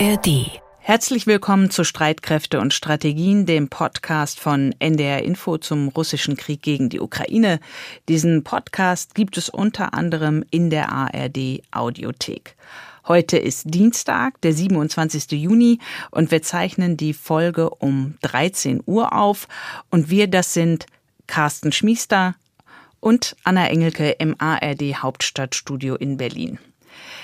ARD. Herzlich willkommen zu Streitkräfte und Strategien, dem Podcast von NDR Info zum russischen Krieg gegen die Ukraine. Diesen Podcast gibt es unter anderem in der ARD Audiothek. Heute ist Dienstag, der 27. Juni und wir zeichnen die Folge um 13 Uhr auf und wir, das sind Carsten Schmiester und Anna Engelke im ARD Hauptstadtstudio in Berlin.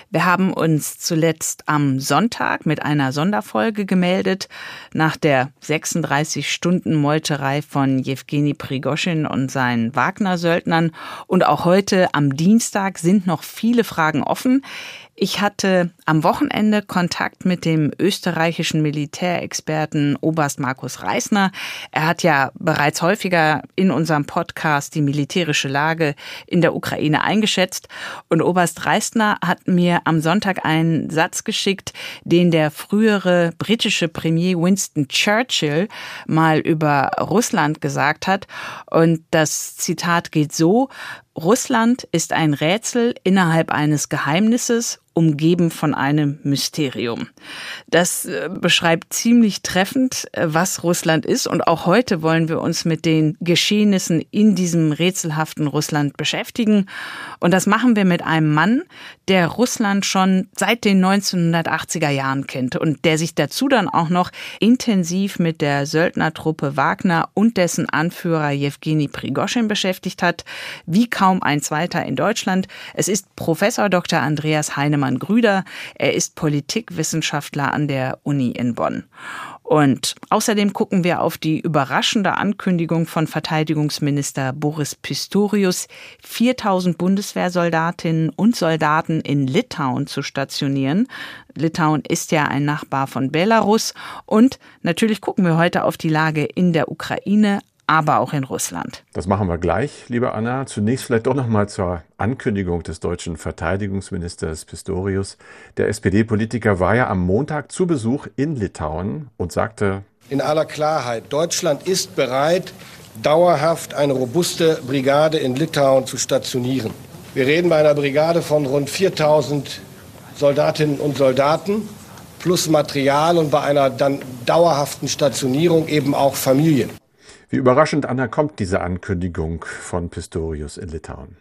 Wir haben uns zuletzt am Sonntag mit einer Sonderfolge gemeldet nach der 36 Stunden Meuterei von Jewgeni Prigoschin und seinen Wagner-Söldnern. Und auch heute am Dienstag sind noch viele Fragen offen. Ich hatte am Wochenende Kontakt mit dem österreichischen Militärexperten Oberst Markus Reisner. Er hat ja bereits häufiger in unserem Podcast die militärische Lage in der Ukraine eingeschätzt. Und Oberst Reisner hat mir am Sonntag einen Satz geschickt, den der frühere britische Premier Winston Churchill mal über Russland gesagt hat. Und das Zitat geht so, Russland ist ein Rätsel innerhalb eines Geheimnisses umgeben von einem Mysterium. Das äh, beschreibt ziemlich treffend, äh, was Russland ist. Und auch heute wollen wir uns mit den Geschehnissen in diesem rätselhaften Russland beschäftigen. Und das machen wir mit einem Mann, der Russland schon seit den 1980er Jahren kennt und der sich dazu dann auch noch intensiv mit der Söldnertruppe Wagner und dessen Anführer Jewgeni Prigoschin beschäftigt hat, wie kaum ein zweiter in Deutschland. Es ist Professor Dr. Andreas Heinemann Hermann Grüder. Er ist Politikwissenschaftler an der Uni in Bonn. Und außerdem gucken wir auf die überraschende Ankündigung von Verteidigungsminister Boris Pistorius, 4000 Bundeswehrsoldatinnen und Soldaten in Litauen zu stationieren. Litauen ist ja ein Nachbar von Belarus. Und natürlich gucken wir heute auf die Lage in der Ukraine, aber auch in Russland. Das machen wir gleich, liebe Anna. Zunächst vielleicht doch noch mal zur Ankündigung des deutschen Verteidigungsministers Pistorius. Der SPD-Politiker war ja am Montag zu Besuch in Litauen und sagte in aller Klarheit, Deutschland ist bereit, dauerhaft eine robuste Brigade in Litauen zu stationieren. Wir reden bei einer Brigade von rund 4000 Soldatinnen und Soldaten plus Material und bei einer dann dauerhaften Stationierung eben auch Familien. Wie überraschend, Anna, kommt diese Ankündigung von Pistorius in Litauen?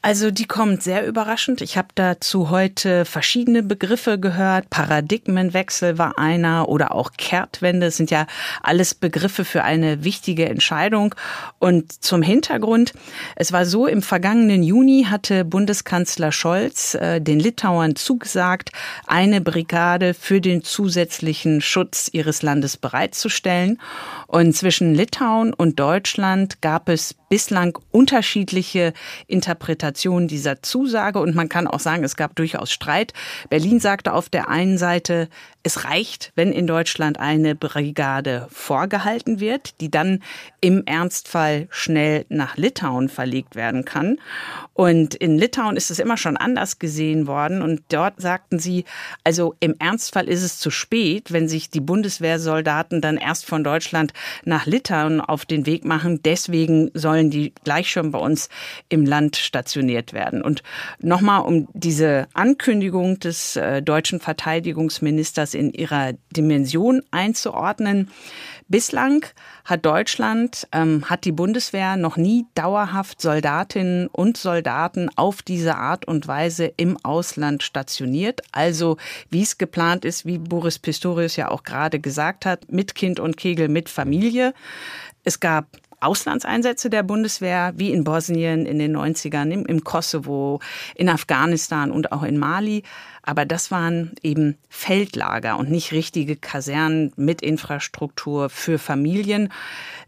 Also die kommt sehr überraschend. Ich habe dazu heute verschiedene Begriffe gehört. Paradigmenwechsel war einer oder auch Kehrtwende. Das sind ja alles Begriffe für eine wichtige Entscheidung. Und zum Hintergrund, es war so, im vergangenen Juni hatte Bundeskanzler Scholz äh, den Litauern zugesagt, eine Brigade für den zusätzlichen Schutz ihres Landes bereitzustellen. Und zwischen Litauen und Deutschland gab es bislang unterschiedliche Interpretationen dieser Zusage und man kann auch sagen, es gab durchaus Streit. Berlin sagte auf der einen Seite, es reicht, wenn in Deutschland eine Brigade vorgehalten wird, die dann im Ernstfall schnell nach Litauen verlegt werden kann. Und in Litauen ist es immer schon anders gesehen worden. Und dort sagten sie, also im Ernstfall ist es zu spät, wenn sich die Bundeswehrsoldaten dann erst von Deutschland nach Litauen auf den Weg machen. Deswegen sollen die gleich schon bei uns im Land stationiert werden. Und nochmal, um diese Ankündigung des äh, deutschen Verteidigungsministers in ihrer Dimension einzuordnen. Bislang hat Deutschland, ähm, hat die Bundeswehr noch nie dauerhaft Soldatinnen und Soldaten auf diese Art und Weise im Ausland stationiert. Also wie es geplant ist, wie Boris Pistorius ja auch gerade gesagt hat, mit Kind und Kegel, mit Familie. Es gab Auslandseinsätze der Bundeswehr, wie in Bosnien in den 90ern, im, im Kosovo, in Afghanistan und auch in Mali. Aber das waren eben Feldlager und nicht richtige Kasernen mit Infrastruktur für Familien.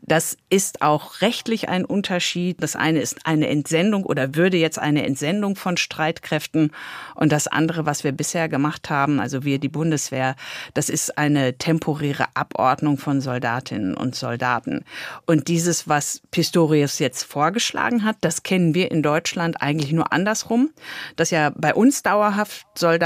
Das ist auch rechtlich ein Unterschied. Das eine ist eine Entsendung oder würde jetzt eine Entsendung von Streitkräften. Und das andere, was wir bisher gemacht haben, also wir, die Bundeswehr, das ist eine temporäre Abordnung von Soldatinnen und Soldaten. Und dieses, was Pistorius jetzt vorgeschlagen hat, das kennen wir in Deutschland eigentlich nur andersrum, dass ja bei uns dauerhaft Soldaten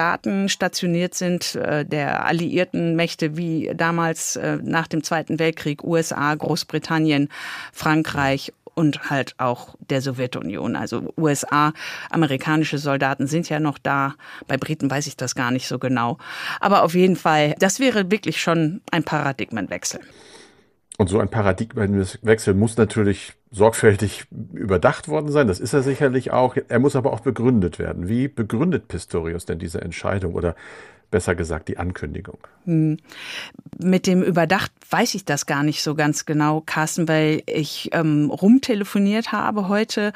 stationiert sind, äh, der alliierten Mächte wie damals äh, nach dem Zweiten Weltkrieg USA, Großbritannien, Frankreich und halt auch der Sowjetunion. Also USA, amerikanische Soldaten sind ja noch da. Bei Briten weiß ich das gar nicht so genau. Aber auf jeden Fall, das wäre wirklich schon ein Paradigmenwechsel. Und so ein Paradigmenwechsel muss natürlich sorgfältig überdacht worden sein. Das ist er sicherlich auch. Er muss aber auch begründet werden. Wie begründet Pistorius denn diese Entscheidung oder besser gesagt die Ankündigung? Hm. Mit dem Überdacht weiß ich das gar nicht so ganz genau, Carsten, weil ich ähm, rumtelefoniert habe heute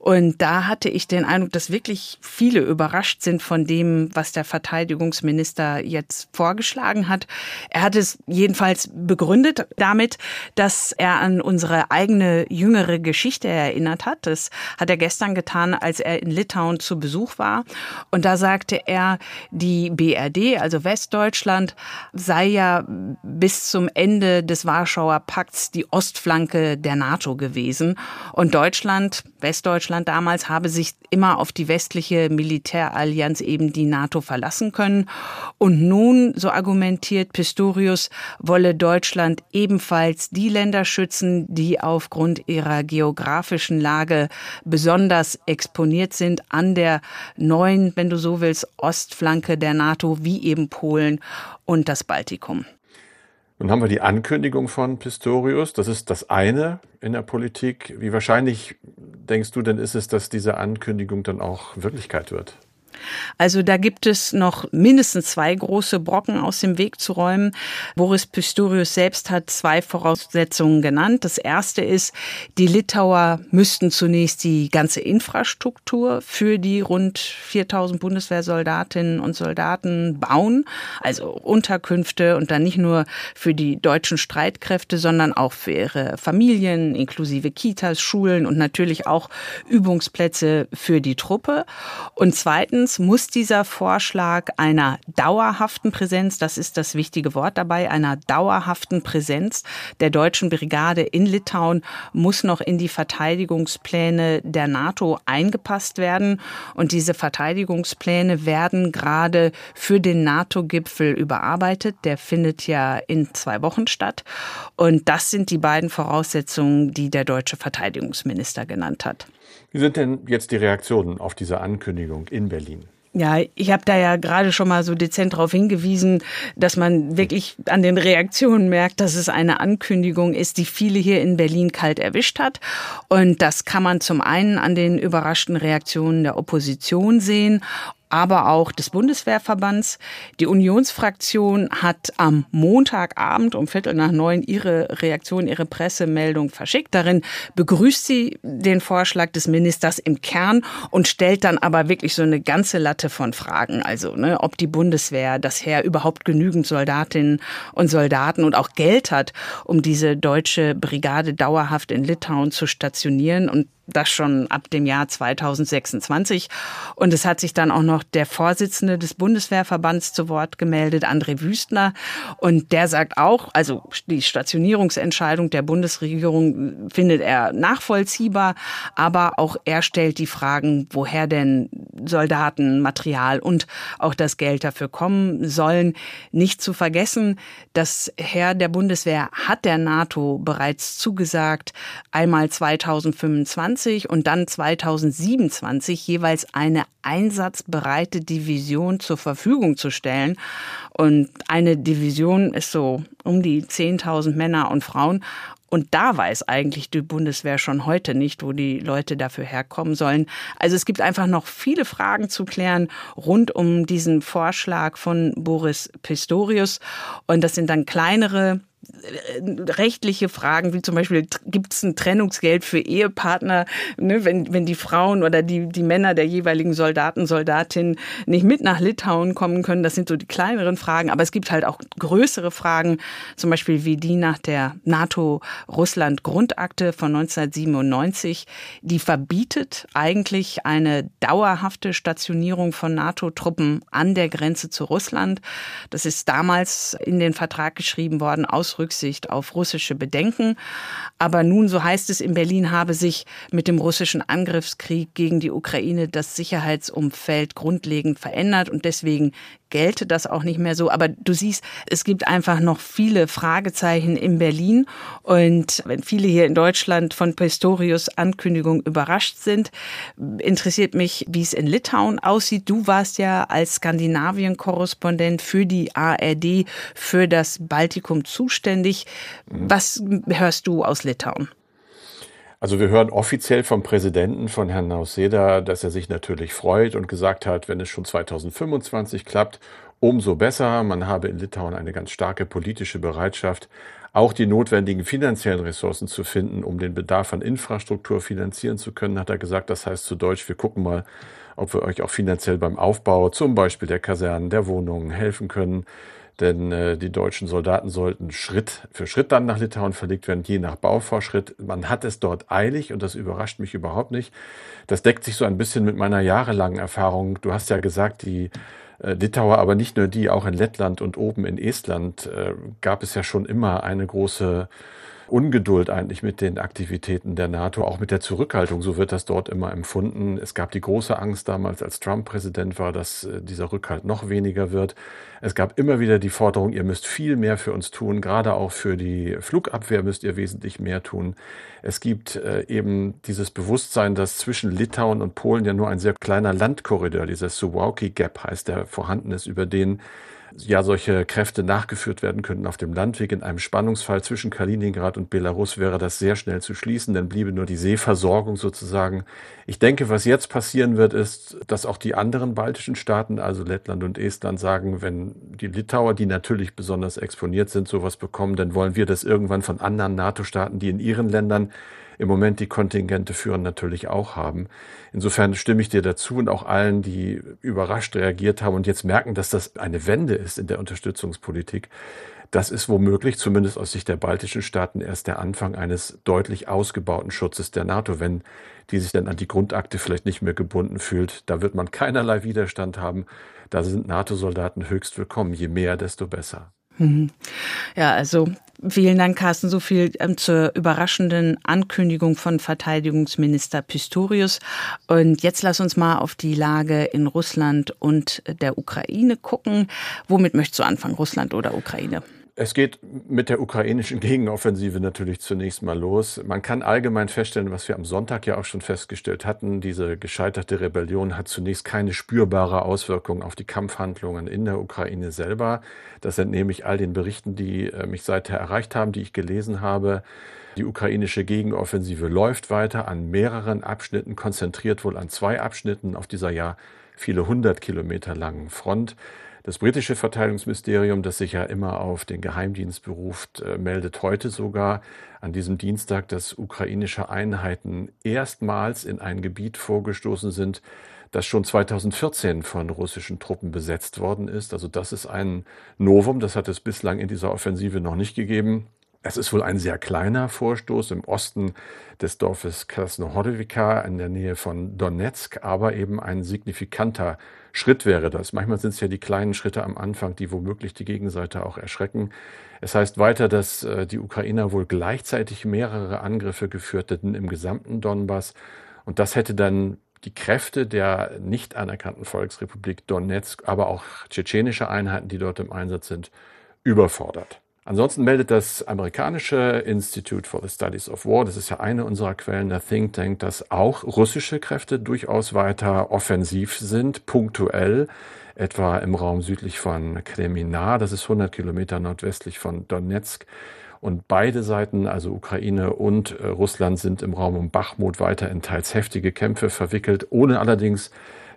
und da hatte ich den Eindruck, dass wirklich viele überrascht sind von dem, was der Verteidigungsminister jetzt vorgeschlagen hat. Er hat es jedenfalls begründet damit, dass er an unsere eigene jüngere Geschichte erinnert hat. Das hat er gestern getan, als er in Litauen zu Besuch war. Und da sagte er, die BRD, also Westdeutschland, sei ja bis zum Ende des Warschauer Pakts die Ostflanke der NATO gewesen. Und Deutschland, Westdeutschland damals, habe sich immer auf die westliche Militärallianz eben die NATO verlassen können. Und nun, so argumentiert Pistorius, wolle Deutschland ebenfalls die Länder schützen, die aufgrund ihrer geografischen Lage besonders exponiert sind an der neuen, wenn du so willst, Ostflanke der NATO, wie eben Polen und das Baltikum. Nun haben wir die Ankündigung von Pistorius. Das ist das eine in der Politik. Wie wahrscheinlich denkst du denn ist es, dass diese Ankündigung dann auch Wirklichkeit wird? Also da gibt es noch mindestens zwei große Brocken aus dem Weg zu räumen. Boris Pistorius selbst hat zwei Voraussetzungen genannt. Das erste ist, die Litauer müssten zunächst die ganze Infrastruktur für die rund 4000 Bundeswehrsoldatinnen und Soldaten bauen, also Unterkünfte und dann nicht nur für die deutschen Streitkräfte, sondern auch für ihre Familien, inklusive Kitas, Schulen und natürlich auch Übungsplätze für die Truppe. Und zweitens Zweitens muss dieser Vorschlag einer dauerhaften Präsenz, das ist das wichtige Wort dabei, einer dauerhaften Präsenz der deutschen Brigade in Litauen muss noch in die Verteidigungspläne der NATO eingepasst werden. Und diese Verteidigungspläne werden gerade für den NATO-Gipfel überarbeitet. Der findet ja in zwei Wochen statt. Und das sind die beiden Voraussetzungen, die der deutsche Verteidigungsminister genannt hat. Wie sind denn jetzt die Reaktionen auf diese Ankündigung in Berlin? Ja, ich habe da ja gerade schon mal so dezent darauf hingewiesen, dass man wirklich an den Reaktionen merkt, dass es eine Ankündigung ist, die viele hier in Berlin kalt erwischt hat. Und das kann man zum einen an den überraschten Reaktionen der Opposition sehen aber auch des Bundeswehrverbands. Die Unionsfraktion hat am Montagabend um Viertel nach neun ihre Reaktion, ihre Pressemeldung verschickt. Darin begrüßt sie den Vorschlag des Ministers im Kern und stellt dann aber wirklich so eine ganze Latte von Fragen. Also, ne, ob die Bundeswehr, das Heer überhaupt genügend Soldatinnen und Soldaten und auch Geld hat, um diese deutsche Brigade dauerhaft in Litauen zu stationieren und das schon ab dem Jahr 2026. Und es hat sich dann auch noch der Vorsitzende des Bundeswehrverbands zu Wort gemeldet, André Wüstner. Und der sagt auch, also die Stationierungsentscheidung der Bundesregierung findet er nachvollziehbar, aber auch er stellt die Fragen, woher denn Soldaten, Material und auch das Geld dafür kommen sollen. Nicht zu vergessen, das Herr der Bundeswehr hat der NATO bereits zugesagt, einmal 2025 2020 und dann 2027 jeweils eine einsatzbereite Division zur Verfügung zu stellen. Und eine Division ist so um die 10.000 Männer und Frauen. Und da weiß eigentlich die Bundeswehr schon heute nicht, wo die Leute dafür herkommen sollen. Also es gibt einfach noch viele Fragen zu klären rund um diesen Vorschlag von Boris Pistorius. Und das sind dann kleinere rechtliche Fragen, wie zum Beispiel, gibt es ein Trennungsgeld für Ehepartner, ne, wenn, wenn die Frauen oder die, die Männer der jeweiligen Soldaten, Soldatinnen nicht mit nach Litauen kommen können. Das sind so die kleineren Fragen. Aber es gibt halt auch größere Fragen, zum Beispiel wie die nach der NATO-Russland-Grundakte von 1997. Die verbietet eigentlich eine dauerhafte Stationierung von NATO-Truppen an der Grenze zu Russland. Das ist damals in den Vertrag geschrieben worden aus Rücksicht auf russische Bedenken. Aber nun, so heißt es in Berlin, habe sich mit dem russischen Angriffskrieg gegen die Ukraine das Sicherheitsumfeld grundlegend verändert und deswegen gelte das auch nicht mehr so. Aber du siehst, es gibt einfach noch viele Fragezeichen in Berlin. Und wenn viele hier in Deutschland von Pistorius Ankündigung überrascht sind, interessiert mich, wie es in Litauen aussieht. Du warst ja als Skandinavien-Korrespondent für die ARD, für das Baltikum zuständig. Was hörst du aus Litauen? Also wir hören offiziell vom Präsidenten, von Herrn Nauseda, dass er sich natürlich freut und gesagt hat, wenn es schon 2025 klappt, umso besser. Man habe in Litauen eine ganz starke politische Bereitschaft, auch die notwendigen finanziellen Ressourcen zu finden, um den Bedarf an Infrastruktur finanzieren zu können, hat er gesagt. Das heißt zu Deutsch, wir gucken mal, ob wir euch auch finanziell beim Aufbau zum Beispiel der Kasernen, der Wohnungen helfen können denn äh, die deutschen Soldaten sollten Schritt für Schritt dann nach Litauen verlegt werden, je nach Bauvorschritt. Man hat es dort eilig und das überrascht mich überhaupt nicht. Das deckt sich so ein bisschen mit meiner jahrelangen Erfahrung. Du hast ja gesagt, die äh, Litauer, aber nicht nur die, auch in Lettland und oben in Estland äh, gab es ja schon immer eine große Ungeduld eigentlich mit den Aktivitäten der NATO, auch mit der Zurückhaltung. So wird das dort immer empfunden. Es gab die große Angst damals, als Trump Präsident war, dass äh, dieser Rückhalt noch weniger wird. Es gab immer wieder die Forderung, ihr müsst viel mehr für uns tun, gerade auch für die Flugabwehr müsst ihr wesentlich mehr tun. Es gibt äh, eben dieses Bewusstsein, dass zwischen Litauen und Polen ja nur ein sehr kleiner Landkorridor, dieser Suwałki Gap heißt, der vorhanden ist, über den ja solche Kräfte nachgeführt werden könnten auf dem Landweg. In einem Spannungsfall zwischen Kaliningrad und Belarus wäre das sehr schnell zu schließen, dann bliebe nur die Seeversorgung sozusagen. Ich denke, was jetzt passieren wird, ist, dass auch die anderen baltischen Staaten, also Lettland und Estland, sagen, wenn die Litauer, die natürlich besonders exponiert sind, sowas bekommen, dann wollen wir das irgendwann von anderen NATO-Staaten, die in ihren Ländern im Moment die Kontingente führen, natürlich auch haben. Insofern stimme ich dir dazu und auch allen, die überrascht reagiert haben und jetzt merken, dass das eine Wende ist in der Unterstützungspolitik. Das ist womöglich, zumindest aus Sicht der baltischen Staaten, erst der Anfang eines deutlich ausgebauten Schutzes der NATO, wenn die sich dann an die Grundakte vielleicht nicht mehr gebunden fühlt. Da wird man keinerlei Widerstand haben. Da sind NATO-Soldaten höchst willkommen. Je mehr, desto besser. Mhm. Ja, also vielen Dank, Carsten, so viel ähm, zur überraschenden Ankündigung von Verteidigungsminister Pistorius. Und jetzt lass uns mal auf die Lage in Russland und der Ukraine gucken. Womit möchtest du anfangen, Russland oder Ukraine? Es geht mit der ukrainischen Gegenoffensive natürlich zunächst mal los. Man kann allgemein feststellen, was wir am Sonntag ja auch schon festgestellt hatten, diese gescheiterte Rebellion hat zunächst keine spürbare Auswirkung auf die Kampfhandlungen in der Ukraine selber. Das entnehme ich all den Berichten, die äh, mich seither erreicht haben, die ich gelesen habe. Die ukrainische Gegenoffensive läuft weiter an mehreren Abschnitten, konzentriert wohl an zwei Abschnitten auf dieser ja viele hundert Kilometer langen Front. Das britische Verteidigungsministerium, das sich ja immer auf den Geheimdienst beruft, äh, meldet heute sogar an diesem Dienstag, dass ukrainische Einheiten erstmals in ein Gebiet vorgestoßen sind, das schon 2014 von russischen Truppen besetzt worden ist. Also das ist ein Novum, das hat es bislang in dieser Offensive noch nicht gegeben. Es ist wohl ein sehr kleiner Vorstoß im Osten des Dorfes Krasnohorivka in der Nähe von Donetsk, aber eben ein signifikanter Schritt wäre das. Manchmal sind es ja die kleinen Schritte am Anfang, die womöglich die Gegenseite auch erschrecken. Es heißt weiter, dass äh, die Ukrainer wohl gleichzeitig mehrere Angriffe geführt hätten im gesamten Donbass. Und das hätte dann die Kräfte der nicht anerkannten Volksrepublik Donetsk, aber auch tschetschenische Einheiten, die dort im Einsatz sind, überfordert. Ansonsten meldet das amerikanische Institute for the Studies of War, das ist ja eine unserer Quellen, der Think Tank, dass auch russische Kräfte durchaus weiter offensiv sind, punktuell, etwa im Raum südlich von Kremina, das ist 100 Kilometer nordwestlich von Donetsk. Und beide Seiten, also Ukraine und äh, Russland, sind im Raum um Bachmut weiter in teils heftige Kämpfe verwickelt, ohne allerdings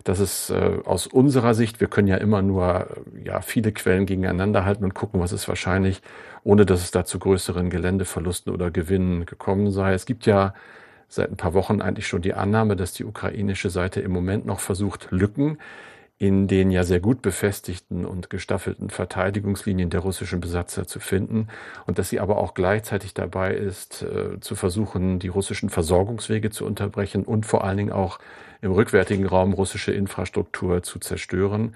dass es äh, aus unserer Sicht, wir können ja immer nur äh, ja, viele Quellen gegeneinander halten und gucken, was ist wahrscheinlich, ohne dass es da zu größeren Geländeverlusten oder Gewinnen gekommen sei. Es gibt ja seit ein paar Wochen eigentlich schon die Annahme, dass die ukrainische Seite im Moment noch versucht, Lücken in den ja sehr gut befestigten und gestaffelten Verteidigungslinien der russischen Besatzer zu finden und dass sie aber auch gleichzeitig dabei ist, äh, zu versuchen, die russischen Versorgungswege zu unterbrechen und vor allen Dingen auch im rückwärtigen Raum russische Infrastruktur zu zerstören.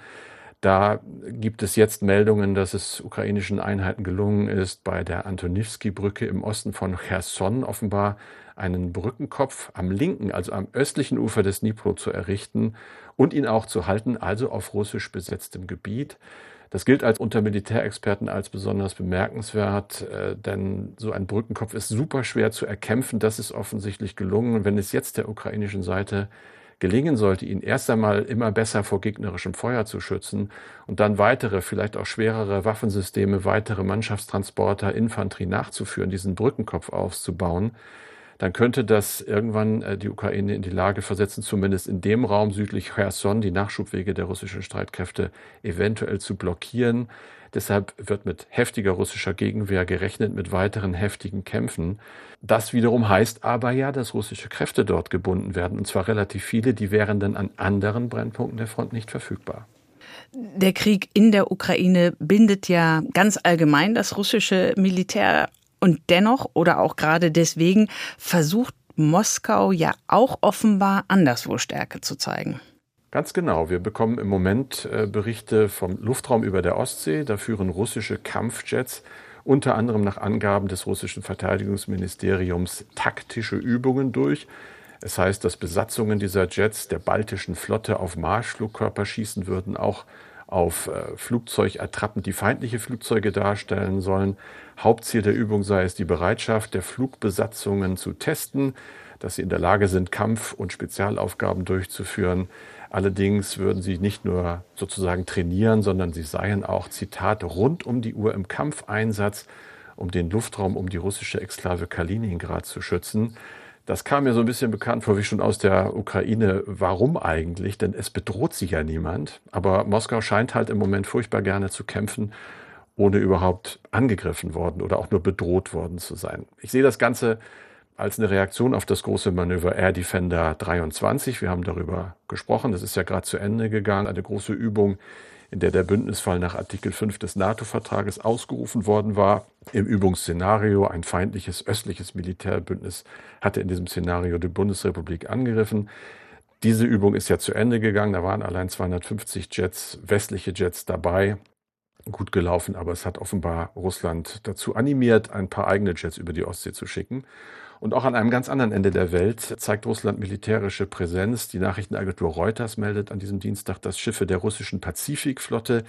Da gibt es jetzt Meldungen, dass es ukrainischen Einheiten gelungen ist, bei der Antonivski-Brücke im Osten von Cherson offenbar einen Brückenkopf am linken, also am östlichen Ufer des Dnipro zu errichten und ihn auch zu halten, also auf russisch besetztem Gebiet. Das gilt als unter Militärexperten als besonders bemerkenswert, äh, denn so ein Brückenkopf ist super schwer zu erkämpfen. Das ist offensichtlich gelungen. wenn es jetzt der ukrainischen Seite gelingen sollte, ihn erst einmal immer besser vor gegnerischem Feuer zu schützen und dann weitere, vielleicht auch schwerere Waffensysteme, weitere Mannschaftstransporter, Infanterie nachzuführen, diesen Brückenkopf auszubauen, dann könnte das irgendwann äh, die Ukraine in die Lage versetzen, zumindest in dem Raum südlich Cherson die Nachschubwege der russischen Streitkräfte eventuell zu blockieren. Deshalb wird mit heftiger russischer Gegenwehr gerechnet, mit weiteren heftigen Kämpfen. Das wiederum heißt aber ja, dass russische Kräfte dort gebunden werden, und zwar relativ viele, die wären dann an anderen Brennpunkten der Front nicht verfügbar. Der Krieg in der Ukraine bindet ja ganz allgemein das russische Militär und dennoch oder auch gerade deswegen versucht Moskau ja auch offenbar anderswo Stärke zu zeigen. Ganz genau. Wir bekommen im Moment äh, Berichte vom Luftraum über der Ostsee. Da führen russische Kampfjets unter anderem nach Angaben des russischen Verteidigungsministeriums taktische Übungen durch. Es heißt, dass Besatzungen dieser Jets der baltischen Flotte auf Marschflugkörper schießen würden, auch auf äh, Flugzeugattrappen, die feindliche Flugzeuge darstellen sollen. Hauptziel der Übung sei es, die Bereitschaft der Flugbesatzungen zu testen, dass sie in der Lage sind, Kampf- und Spezialaufgaben durchzuführen. Allerdings würden sie nicht nur sozusagen trainieren, sondern sie seien auch, Zitat, rund um die Uhr im Kampfeinsatz, um den Luftraum um die russische Exklave Kaliningrad zu schützen. Das kam mir so ein bisschen bekannt vor wie schon aus der Ukraine. Warum eigentlich? Denn es bedroht sich ja niemand. Aber Moskau scheint halt im Moment furchtbar gerne zu kämpfen, ohne überhaupt angegriffen worden oder auch nur bedroht worden zu sein. Ich sehe das Ganze als eine Reaktion auf das große Manöver Air Defender 23. Wir haben darüber gesprochen. Das ist ja gerade zu Ende gegangen. Eine große Übung in der der Bündnisfall nach Artikel 5 des NATO-Vertrages ausgerufen worden war. Im Übungsszenario ein feindliches östliches Militärbündnis hatte in diesem Szenario die Bundesrepublik angegriffen. Diese Übung ist ja zu Ende gegangen. Da waren allein 250 Jets, westliche Jets dabei. Gut gelaufen, aber es hat offenbar Russland dazu animiert, ein paar eigene Jets über die Ostsee zu schicken. Und auch an einem ganz anderen Ende der Welt zeigt Russland militärische Präsenz. Die Nachrichtenagentur Reuters meldet an diesem Dienstag, dass Schiffe der russischen Pazifikflotte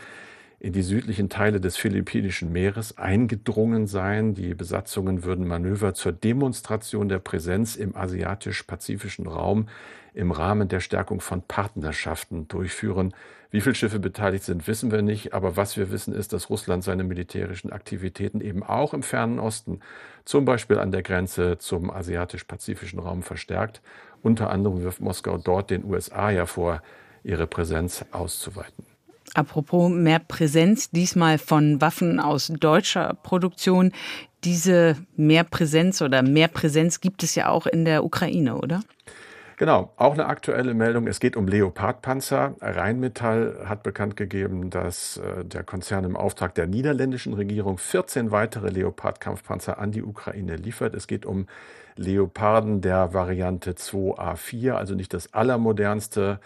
in die südlichen Teile des Philippinischen Meeres eingedrungen seien. Die Besatzungen würden Manöver zur Demonstration der Präsenz im asiatisch-pazifischen Raum im Rahmen der Stärkung von Partnerschaften durchführen. Wie viele Schiffe beteiligt sind, wissen wir nicht. Aber was wir wissen, ist, dass Russland seine militärischen Aktivitäten eben auch im fernen Osten, zum Beispiel an der Grenze zum asiatisch-pazifischen Raum, verstärkt. Unter anderem wirft Moskau dort den USA ja vor, ihre Präsenz auszuweiten. Apropos mehr Präsenz, diesmal von Waffen aus deutscher Produktion. Diese mehr Präsenz oder mehr Präsenz gibt es ja auch in der Ukraine, oder? Genau, auch eine aktuelle Meldung. Es geht um Leopardpanzer. Rheinmetall hat bekannt gegeben, dass äh, der Konzern im Auftrag der niederländischen Regierung 14 weitere Leopard-Kampfpanzer an die Ukraine liefert. Es geht um Leoparden der Variante 2A4, also nicht das allermodernste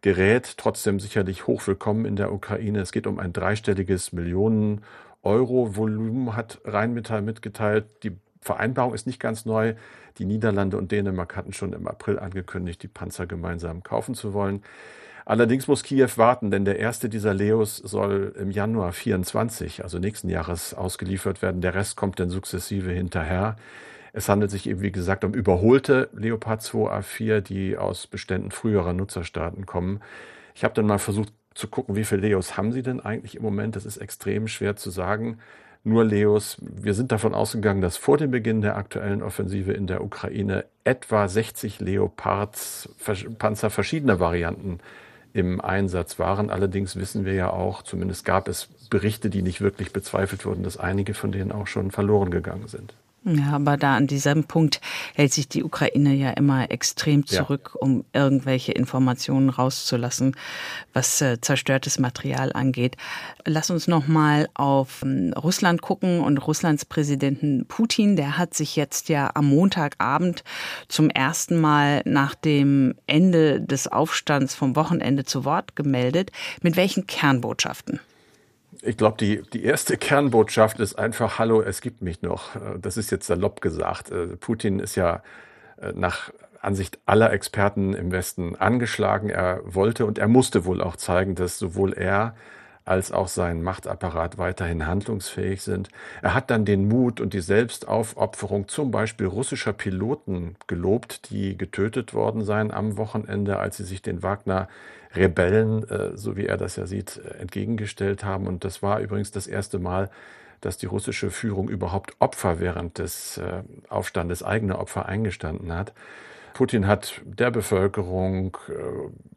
Gerät, trotzdem sicherlich hochwillkommen in der Ukraine. Es geht um ein dreistelliges Millionen Euro Volumen, hat Rheinmetall mitgeteilt. Die Vereinbarung ist nicht ganz neu. Die Niederlande und Dänemark hatten schon im April angekündigt, die Panzer gemeinsam kaufen zu wollen. Allerdings muss Kiew warten, denn der erste dieser Leos soll im Januar 24, also nächsten Jahres, ausgeliefert werden. Der Rest kommt dann sukzessive hinterher. Es handelt sich eben, wie gesagt, um überholte Leopard 2A4, die aus Beständen früherer Nutzerstaaten kommen. Ich habe dann mal versucht zu gucken, wie viele Leos haben sie denn eigentlich im Moment. Das ist extrem schwer zu sagen nur Leos. Wir sind davon ausgegangen, dass vor dem Beginn der aktuellen Offensive in der Ukraine etwa 60 Leopards Panzer verschiedener Varianten im Einsatz waren. Allerdings wissen wir ja auch, zumindest gab es Berichte, die nicht wirklich bezweifelt wurden, dass einige von denen auch schon verloren gegangen sind. Ja, aber da an diesem Punkt hält sich die Ukraine ja immer extrem zurück, ja. um irgendwelche Informationen rauszulassen, was äh, zerstörtes Material angeht. Lass uns noch mal auf ähm, Russland gucken und Russlands Präsidenten Putin, der hat sich jetzt ja am Montagabend zum ersten Mal nach dem Ende des Aufstands vom Wochenende zu Wort gemeldet. Mit welchen Kernbotschaften? Ich glaube, die, die erste Kernbotschaft ist einfach, hallo, es gibt mich noch. Das ist jetzt salopp gesagt. Äh, Putin ist ja äh, nach Ansicht aller Experten im Westen angeschlagen. Er wollte und er musste wohl auch zeigen, dass sowohl er als auch sein Machtapparat weiterhin handlungsfähig sind. Er hat dann den Mut und die Selbstaufopferung zum Beispiel russischer Piloten gelobt, die getötet worden seien am Wochenende, als sie sich den Wagner Rebellen, äh, so wie er das ja sieht, äh, entgegengestellt haben. Und das war übrigens das erste Mal, dass die russische Führung überhaupt Opfer während des äh, Aufstandes, eigene Opfer eingestanden hat. Putin hat der Bevölkerung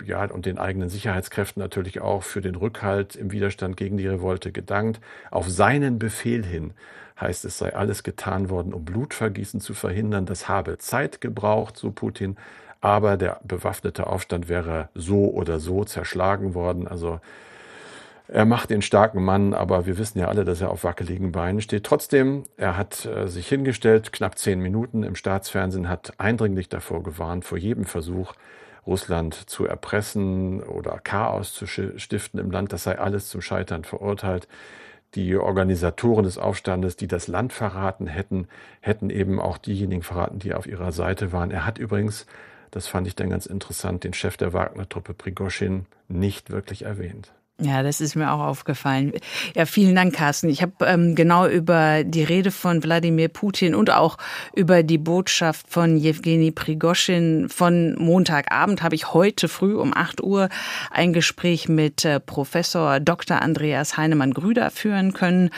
ja, und den eigenen Sicherheitskräften natürlich auch für den Rückhalt im Widerstand gegen die Revolte gedankt. Auf seinen Befehl hin heißt es, sei alles getan worden, um Blutvergießen zu verhindern. Das habe Zeit gebraucht, so Putin, aber der bewaffnete Aufstand wäre so oder so zerschlagen worden. Also er macht den starken Mann, aber wir wissen ja alle, dass er auf wackeligen Beinen steht. Trotzdem, er hat äh, sich hingestellt, knapp zehn Minuten im Staatsfernsehen, hat eindringlich davor gewarnt, vor jedem Versuch, Russland zu erpressen oder Chaos zu stiften im Land. Das sei alles zum Scheitern verurteilt. Die Organisatoren des Aufstandes, die das Land verraten hätten, hätten eben auch diejenigen verraten, die auf ihrer Seite waren. Er hat übrigens, das fand ich dann ganz interessant, den Chef der Wagner-Truppe Prigoschin nicht wirklich erwähnt. Ja, das ist mir auch aufgefallen. Ja, vielen Dank, Carsten. Ich habe ähm, genau über die Rede von Wladimir Putin und auch über die Botschaft von Jewgeni Prigoschin von Montagabend habe ich heute früh um 8 Uhr ein Gespräch mit äh, Professor Dr. Andreas Heinemann-Grüder führen können.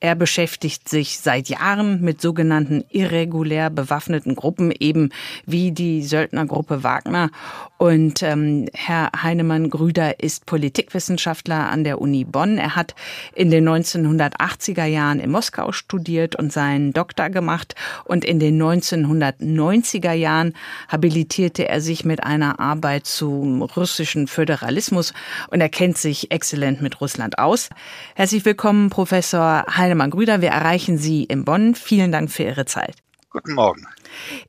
Er beschäftigt sich seit Jahren mit sogenannten irregulär bewaffneten Gruppen, eben wie die Söldnergruppe Wagner. Und ähm, Herr Heinemann Grüder ist Politikwissenschaftler an der Uni Bonn. Er hat in den 1980er Jahren in Moskau studiert und seinen Doktor gemacht. Und in den 1990er Jahren habilitierte er sich mit einer Arbeit zum russischen Föderalismus und er kennt sich exzellent mit Russland aus. Herzlich willkommen, Professor Heinemann. Heinemann Grüder, wir erreichen Sie in Bonn. Vielen Dank für Ihre Zeit. Guten Morgen.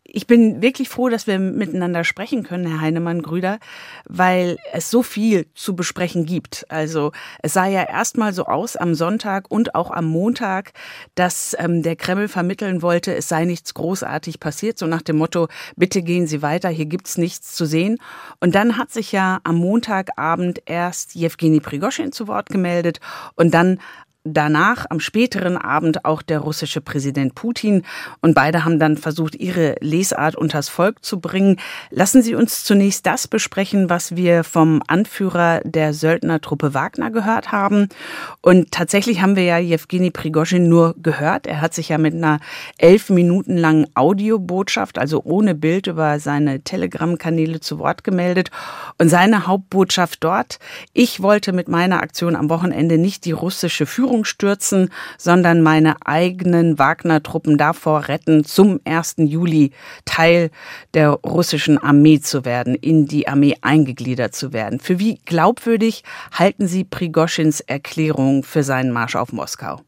Ich bin wirklich froh, dass wir miteinander sprechen können, Herr Heinemann Grüder, weil es so viel zu besprechen gibt. Also es sah ja erstmal so aus am Sonntag und auch am Montag, dass ähm, der Kreml vermitteln wollte, es sei nichts großartig passiert, so nach dem Motto, bitte gehen Sie weiter, hier gibt's nichts zu sehen. Und dann hat sich ja am Montagabend erst Jewgeni Prigoschin zu Wort gemeldet und dann danach am späteren Abend auch der russische Präsident Putin. Und beide haben dann versucht, ihre Lesart unters Volk zu bringen. Lassen Sie uns zunächst das besprechen, was wir vom Anführer der Söldnertruppe Wagner gehört haben. Und tatsächlich haben wir ja Jewgeni Prigozhin nur gehört. Er hat sich ja mit einer elf Minuten langen Audiobotschaft, also ohne Bild, über seine Telegram-Kanäle zu Wort gemeldet. Und seine Hauptbotschaft dort, ich wollte mit meiner Aktion am Wochenende nicht die russische Führung Regierung stürzen, sondern meine eigenen Wagner-Truppen davor retten, zum 1. Juli Teil der russischen Armee zu werden, in die Armee eingegliedert zu werden. Für wie glaubwürdig halten Sie Prigoschins Erklärung für seinen Marsch auf Moskau?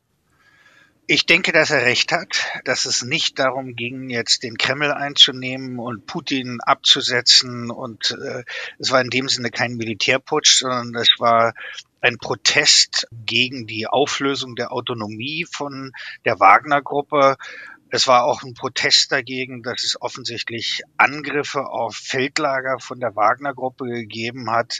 Ich denke, dass er recht hat, dass es nicht darum ging, jetzt den Kreml einzunehmen und Putin abzusetzen. Und äh, es war in dem Sinne kein Militärputsch, sondern es war ein Protest gegen die Auflösung der Autonomie von der Wagner-Gruppe. Es war auch ein Protest dagegen, dass es offensichtlich Angriffe auf Feldlager von der Wagner-Gruppe gegeben hat.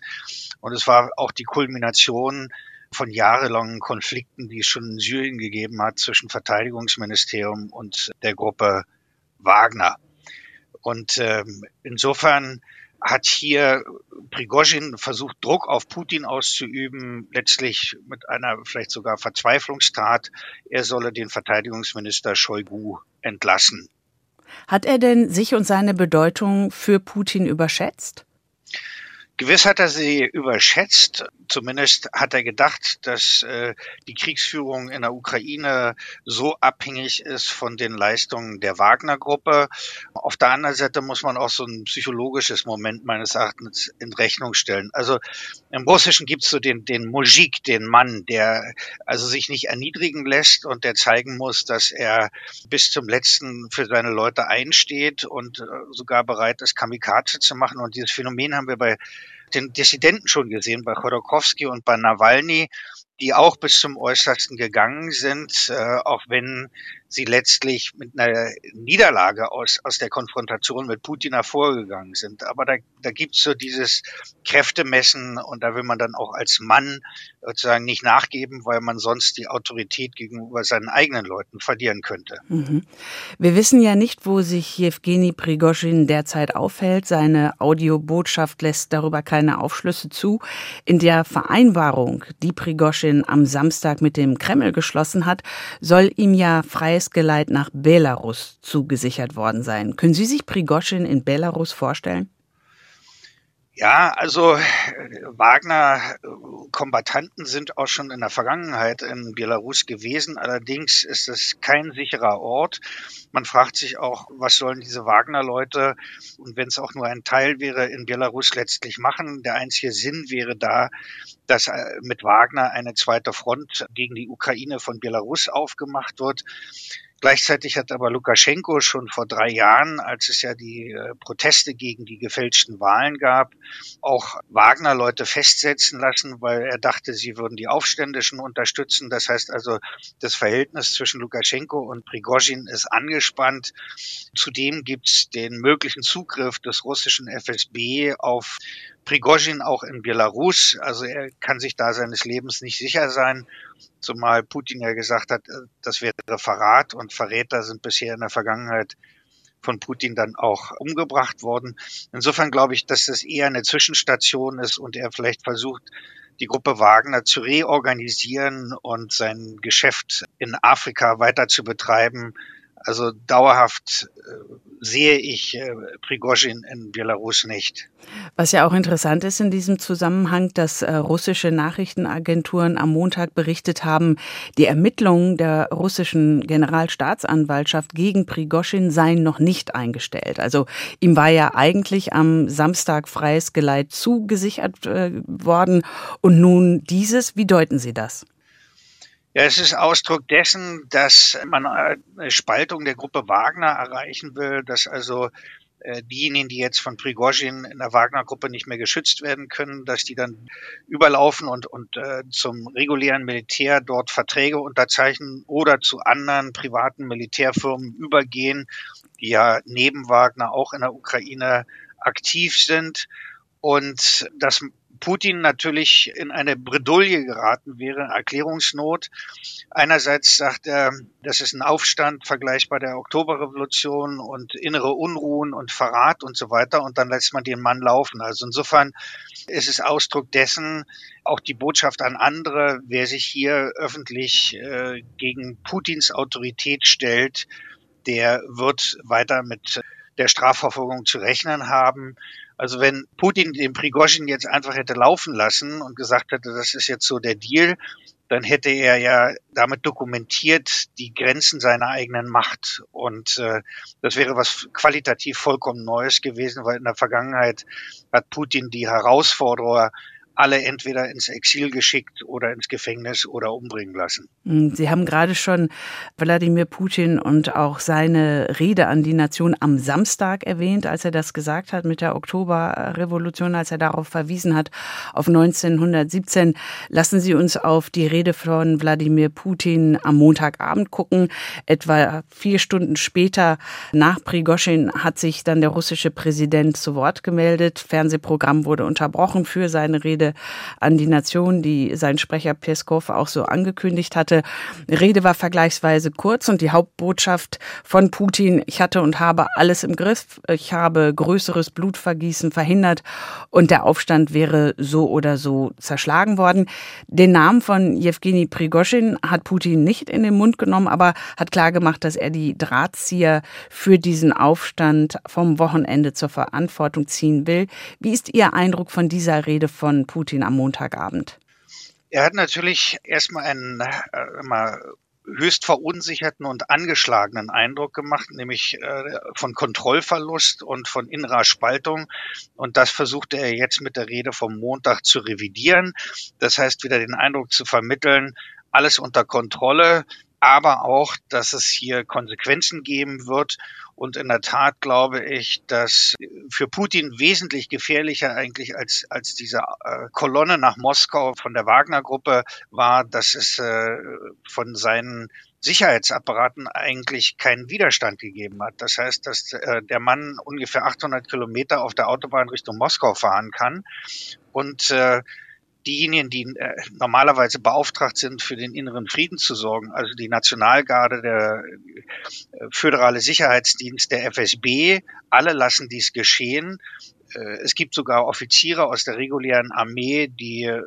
Und es war auch die Kulmination von jahrelangen Konflikten, die es schon in Syrien gegeben hat zwischen Verteidigungsministerium und der Gruppe Wagner. Und ähm, insofern hat hier Prigozhin versucht, Druck auf Putin auszuüben, letztlich mit einer vielleicht sogar Verzweiflungstat. Er solle den Verteidigungsminister Shoigu entlassen. Hat er denn sich und seine Bedeutung für Putin überschätzt? Gewiss hat er sie überschätzt. Zumindest hat er gedacht, dass äh, die Kriegsführung in der Ukraine so abhängig ist von den Leistungen der Wagner-Gruppe. Auf der anderen Seite muss man auch so ein psychologisches Moment meines Erachtens in Rechnung stellen. Also im Russischen gibt es so den, den Mujik, den Mann, der also sich nicht erniedrigen lässt und der zeigen muss, dass er bis zum letzten für seine Leute einsteht und äh, sogar bereit ist, Kamikaze zu machen. Und dieses Phänomen haben wir bei den Dissidenten schon gesehen, bei Chodorkowski und bei Nawalny, die auch bis zum Äußersten gegangen sind, äh, auch wenn sie letztlich mit einer Niederlage aus, aus der Konfrontation mit Putin hervorgegangen sind. Aber da, da gibt es so dieses Kräftemessen und da will man dann auch als Mann sozusagen nicht nachgeben, weil man sonst die Autorität gegenüber seinen eigenen Leuten verlieren könnte. Mhm. Wir wissen ja nicht, wo sich Jewgeni Prigoschin derzeit aufhält. Seine Audiobotschaft lässt darüber keine Aufschlüsse zu. In der Vereinbarung, die Prigoschin am Samstag mit dem Kreml geschlossen hat, soll ihm ja freies Geleit nach Belarus zugesichert worden sein. Können Sie sich Prigoschin in Belarus vorstellen? Ja, also Wagner-Kombatanten sind auch schon in der Vergangenheit in Belarus gewesen. Allerdings ist es kein sicherer Ort. Man fragt sich auch, was sollen diese Wagner-Leute und wenn es auch nur ein Teil wäre, in Belarus letztlich machen. Der einzige Sinn wäre da, dass äh, mit Wagner eine zweite Front gegen die Ukraine von Belarus aufgemacht wird. Gleichzeitig hat aber Lukaschenko schon vor drei Jahren, als es ja die äh, Proteste gegen die gefälschten Wahlen gab, auch Wagner-Leute festsetzen lassen, weil er dachte, sie würden die Aufständischen unterstützen. Das heißt also, das Verhältnis zwischen Lukaschenko und Prigozhin ist angespannt. Zudem gibt es den möglichen Zugriff des russischen FSB auf Prigozhin auch in Belarus. Also er kann sich da seines Lebens nicht sicher sein, zumal Putin ja gesagt hat, äh, das wäre Verrat und Verräter sind bisher in der Vergangenheit von Putin dann auch umgebracht worden. Insofern glaube ich, dass das eher eine Zwischenstation ist und er vielleicht versucht, die Gruppe Wagner zu reorganisieren und sein Geschäft in Afrika weiter zu betreiben, also dauerhaft äh, sehe ich äh, Prigozhin in Belarus nicht. Was ja auch interessant ist in diesem Zusammenhang, dass äh, russische Nachrichtenagenturen am Montag berichtet haben, die Ermittlungen der russischen Generalstaatsanwaltschaft gegen Prigozhin seien noch nicht eingestellt. Also ihm war ja eigentlich am Samstag freies Geleit zugesichert äh, worden und nun dieses. Wie deuten Sie das? Ja, es ist Ausdruck dessen, dass man eine Spaltung der Gruppe Wagner erreichen will, dass also äh, diejenigen, die jetzt von Prigozhin in der Wagner-Gruppe nicht mehr geschützt werden können, dass die dann überlaufen und, und äh, zum regulären Militär dort Verträge unterzeichnen oder zu anderen privaten Militärfirmen übergehen, die ja neben Wagner auch in der Ukraine aktiv sind. Und das Putin natürlich in eine Bredouille geraten wäre, Erklärungsnot. Einerseits sagt er, das ist ein Aufstand vergleichbar der Oktoberrevolution und innere Unruhen und Verrat und so weiter und dann lässt man den Mann laufen. Also insofern ist es Ausdruck dessen, auch die Botschaft an andere, wer sich hier öffentlich äh, gegen Putins Autorität stellt, der wird weiter mit der Strafverfolgung zu rechnen haben. Also wenn Putin den Prigozhin jetzt einfach hätte laufen lassen und gesagt hätte, das ist jetzt so der Deal, dann hätte er ja damit dokumentiert die Grenzen seiner eigenen Macht. Und äh, das wäre was qualitativ vollkommen Neues gewesen, weil in der Vergangenheit hat Putin die Herausforderer alle entweder ins Exil geschickt oder ins Gefängnis oder umbringen lassen. Hm, Sie haben gerade schon Wladimir Putin und auch seine Rede an die Nation am Samstag erwähnt, als er das gesagt hat mit der Oktoberrevolution, als er darauf verwiesen hat, auf 1917. Lassen Sie uns auf die Rede von Wladimir Putin am Montagabend gucken. Etwa vier Stunden später nach Prigoschin hat sich dann der russische Präsident zu Wort gemeldet. Fernsehprogramm wurde unterbrochen für seine Rede An die Nation, die sein Sprecher Peskov auch so angekündigt hatte. Rede war vergleichsweise kurz und die Hauptbotschaft von Putin, ich hatte und habe alles im Griff, ich habe größeres Blutvergießen verhindert und der Aufstand wäre so oder so zerschlagen worden. Den Namen von Jewgeni Prigoschin hat Putin nicht in den Mund genommen, aber hat klargemacht, dass er die Drahtzieher für diesen Aufstand vom Wochenende zur Verantwortung ziehen will. Wie ist Ihr Eindruck von dieser Rede von Putin am Montagabend? Er hat natürlich erstmal einen äh, mal höchst verunsicherten und angeschlagenen Eindruck gemacht, nämlich äh, von Kontrollverlust und von innerer Spaltung. Und das versuchte er jetzt mit der Rede vom Montag zu revidieren. Das heißt, wieder den Eindruck zu vermitteln, alles unter Kontrolle, aber auch, dass es hier Konsequenzen geben wird. Und in der Tat glaube ich, dass für Putin wesentlich gefährlicher eigentlich als, als diese äh, Kolonne nach Moskau von der Wagner-Gruppe war, dass es äh, von seinen Sicherheitsapparaten eigentlich keinen Widerstand gegeben hat. Das heißt, dass äh, der Mann ungefähr 800 Kilometer auf der Autobahn Richtung Moskau fahren kann und äh, diejenigen, die äh, normalerweise beauftragt sind, für den inneren Frieden zu sorgen, also die Nationalgarde, der äh, föderale Sicherheitsdienst, der FSB, alle lassen dies geschehen. Äh, es gibt sogar Offiziere aus der regulären Armee, die äh,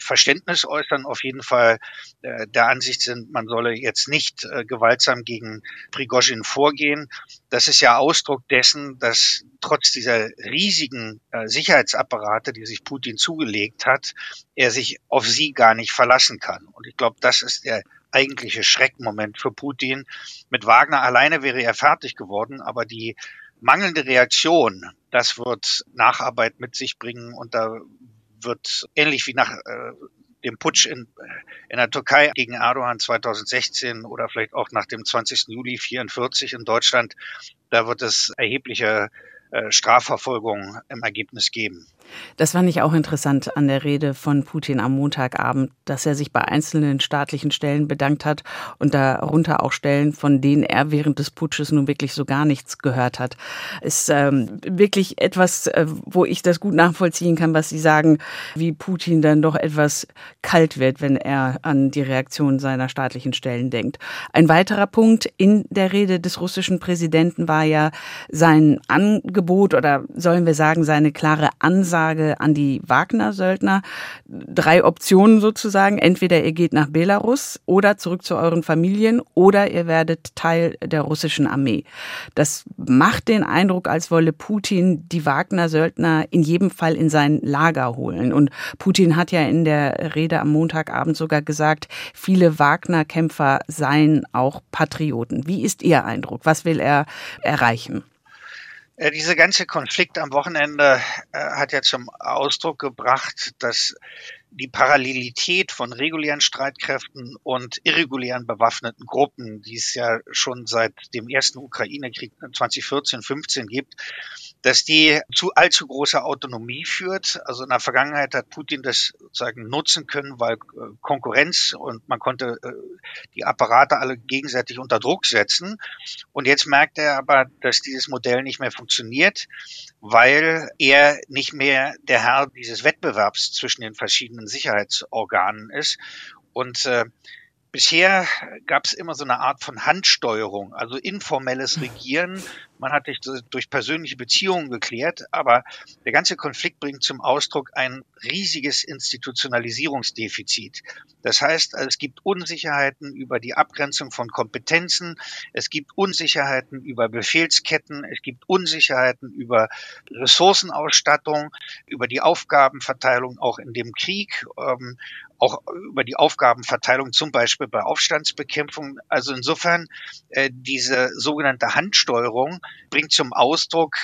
Verständnis äußern, auf jeden Fall äh, der Ansicht sind, man solle jetzt nicht äh, gewaltsam gegen Prigozhin vorgehen. Das ist ja Ausdruck dessen, dass trotz dieser riesigen äh, Sicherheitsapparate, die sich Putin zugelegt hat, er sich auf sie gar nicht verlassen kann. Und ich glaube, das ist der eigentliche Schreckmoment für Putin. Mit Wagner alleine wäre er fertig geworden, aber die mangelnde Reaktion, das wird Nacharbeit mit sich bringen und da wird ähnlich wie nach äh, dem Putsch in, in der Türkei gegen Erdogan 2016 oder vielleicht auch nach dem 20. Juli 44 in Deutschland, da wird es erhebliche äh, Strafverfolgung im Ergebnis geben. Das fand ich auch interessant an der Rede von Putin am Montagabend, dass er sich bei einzelnen staatlichen Stellen bedankt hat und darunter auch Stellen, von denen er während des Putsches nun wirklich so gar nichts gehört hat. Ist ähm, wirklich etwas, äh, wo ich das gut nachvollziehen kann, was Sie sagen, wie Putin dann doch etwas kalt wird, wenn er an die Reaktion seiner staatlichen Stellen denkt. Ein weiterer Punkt in der Rede des russischen Präsidenten war ja sein Angebot oder sollen wir sagen seine klare Ansage, Ansage an die Wagner-Söldner. Drei Optionen sozusagen. Entweder ihr geht nach Belarus oder zurück zu euren Familien oder ihr werdet Teil der russischen Armee. Das macht den Eindruck, als wolle Putin die Wagner-Söldner in jedem Fall in sein Lager holen. Und Putin hat ja in der Rede am Montagabend sogar gesagt, viele Wagner-Kämpfer seien auch Patrioten. Wie ist Ihr Eindruck? Was will er erreichen? Äh, Dieser ganze Konflikt am Wochenende äh, hat ja zum Ausdruck gebracht, dass die Parallelität von regulären Streitkräften und irregulären bewaffneten Gruppen, die es ja schon seit dem ersten Ukraine-Krieg 2014-15 gibt, dass die zu allzu großer Autonomie führt. Also in der Vergangenheit hat Putin das sozusagen nutzen können, weil äh, Konkurrenz und man konnte äh, die Apparate alle gegenseitig unter Druck setzen. Und jetzt merkt er aber, dass dieses Modell nicht mehr funktioniert, weil er nicht mehr der Herr dieses Wettbewerbs zwischen den verschiedenen Sicherheitsorganen ist. Und äh, Bisher gab es immer so eine Art von Handsteuerung, also informelles Regieren. Man hat sich durch persönliche Beziehungen geklärt, aber der ganze Konflikt bringt zum Ausdruck ein riesiges Institutionalisierungsdefizit. Das heißt, es gibt Unsicherheiten über die Abgrenzung von Kompetenzen, es gibt Unsicherheiten über Befehlsketten, es gibt Unsicherheiten über Ressourcenausstattung, über die Aufgabenverteilung auch in dem Krieg. Ähm, auch über die Aufgabenverteilung zum Beispiel bei Aufstandsbekämpfung. Also insofern äh, diese sogenannte Handsteuerung bringt zum Ausdruck,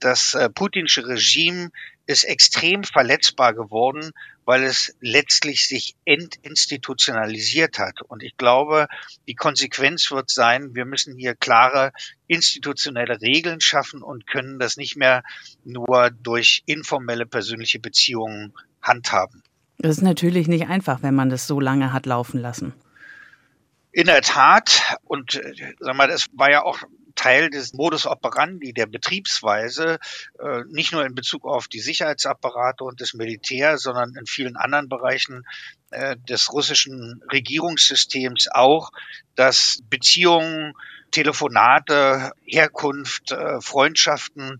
das äh, putinsche Regime ist extrem verletzbar geworden, weil es letztlich sich entinstitutionalisiert hat. Und ich glaube, die Konsequenz wird sein, wir müssen hier klare institutionelle Regeln schaffen und können das nicht mehr nur durch informelle persönliche Beziehungen handhaben. Das ist natürlich nicht einfach, wenn man das so lange hat laufen lassen. In der Tat, und äh, sag mal, das war ja auch Teil des Modus operandi der Betriebsweise, äh, nicht nur in Bezug auf die Sicherheitsapparate und das Militär, sondern in vielen anderen Bereichen äh, des russischen Regierungssystems auch, dass Beziehungen, Telefonate, Herkunft, äh, Freundschaften,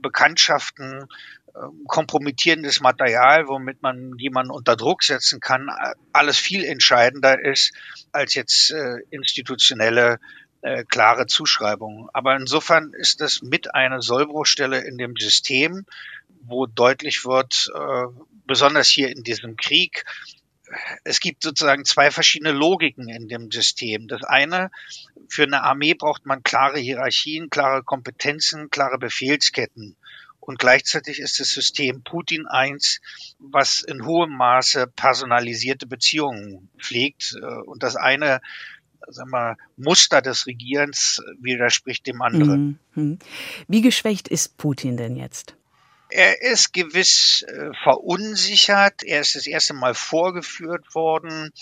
Bekanntschaften ähm, kompromittierendes Material, womit man jemanden unter Druck setzen kann, alles viel entscheidender ist als jetzt institutionelle äh, klare Zuschreibungen. Aber insofern ist das mit einer Sollbruchstelle in dem System, wo deutlich wird, äh, besonders hier in diesem Krieg, es gibt sozusagen zwei verschiedene Logiken in dem System. Das eine, für eine Armee braucht man klare Hierarchien, klare Kompetenzen, klare Befehlsketten. Und gleichzeitig ist das System Putin eins, was in hohem Maße personalisierte Beziehungen pflegt. Und das eine sagen wir, Muster des Regierens widerspricht dem anderen. Mhm. Wie geschwächt ist Putin denn jetzt? Er ist gewiss äh, verunsichert. Er ist das erste Mal vorgeführt worden.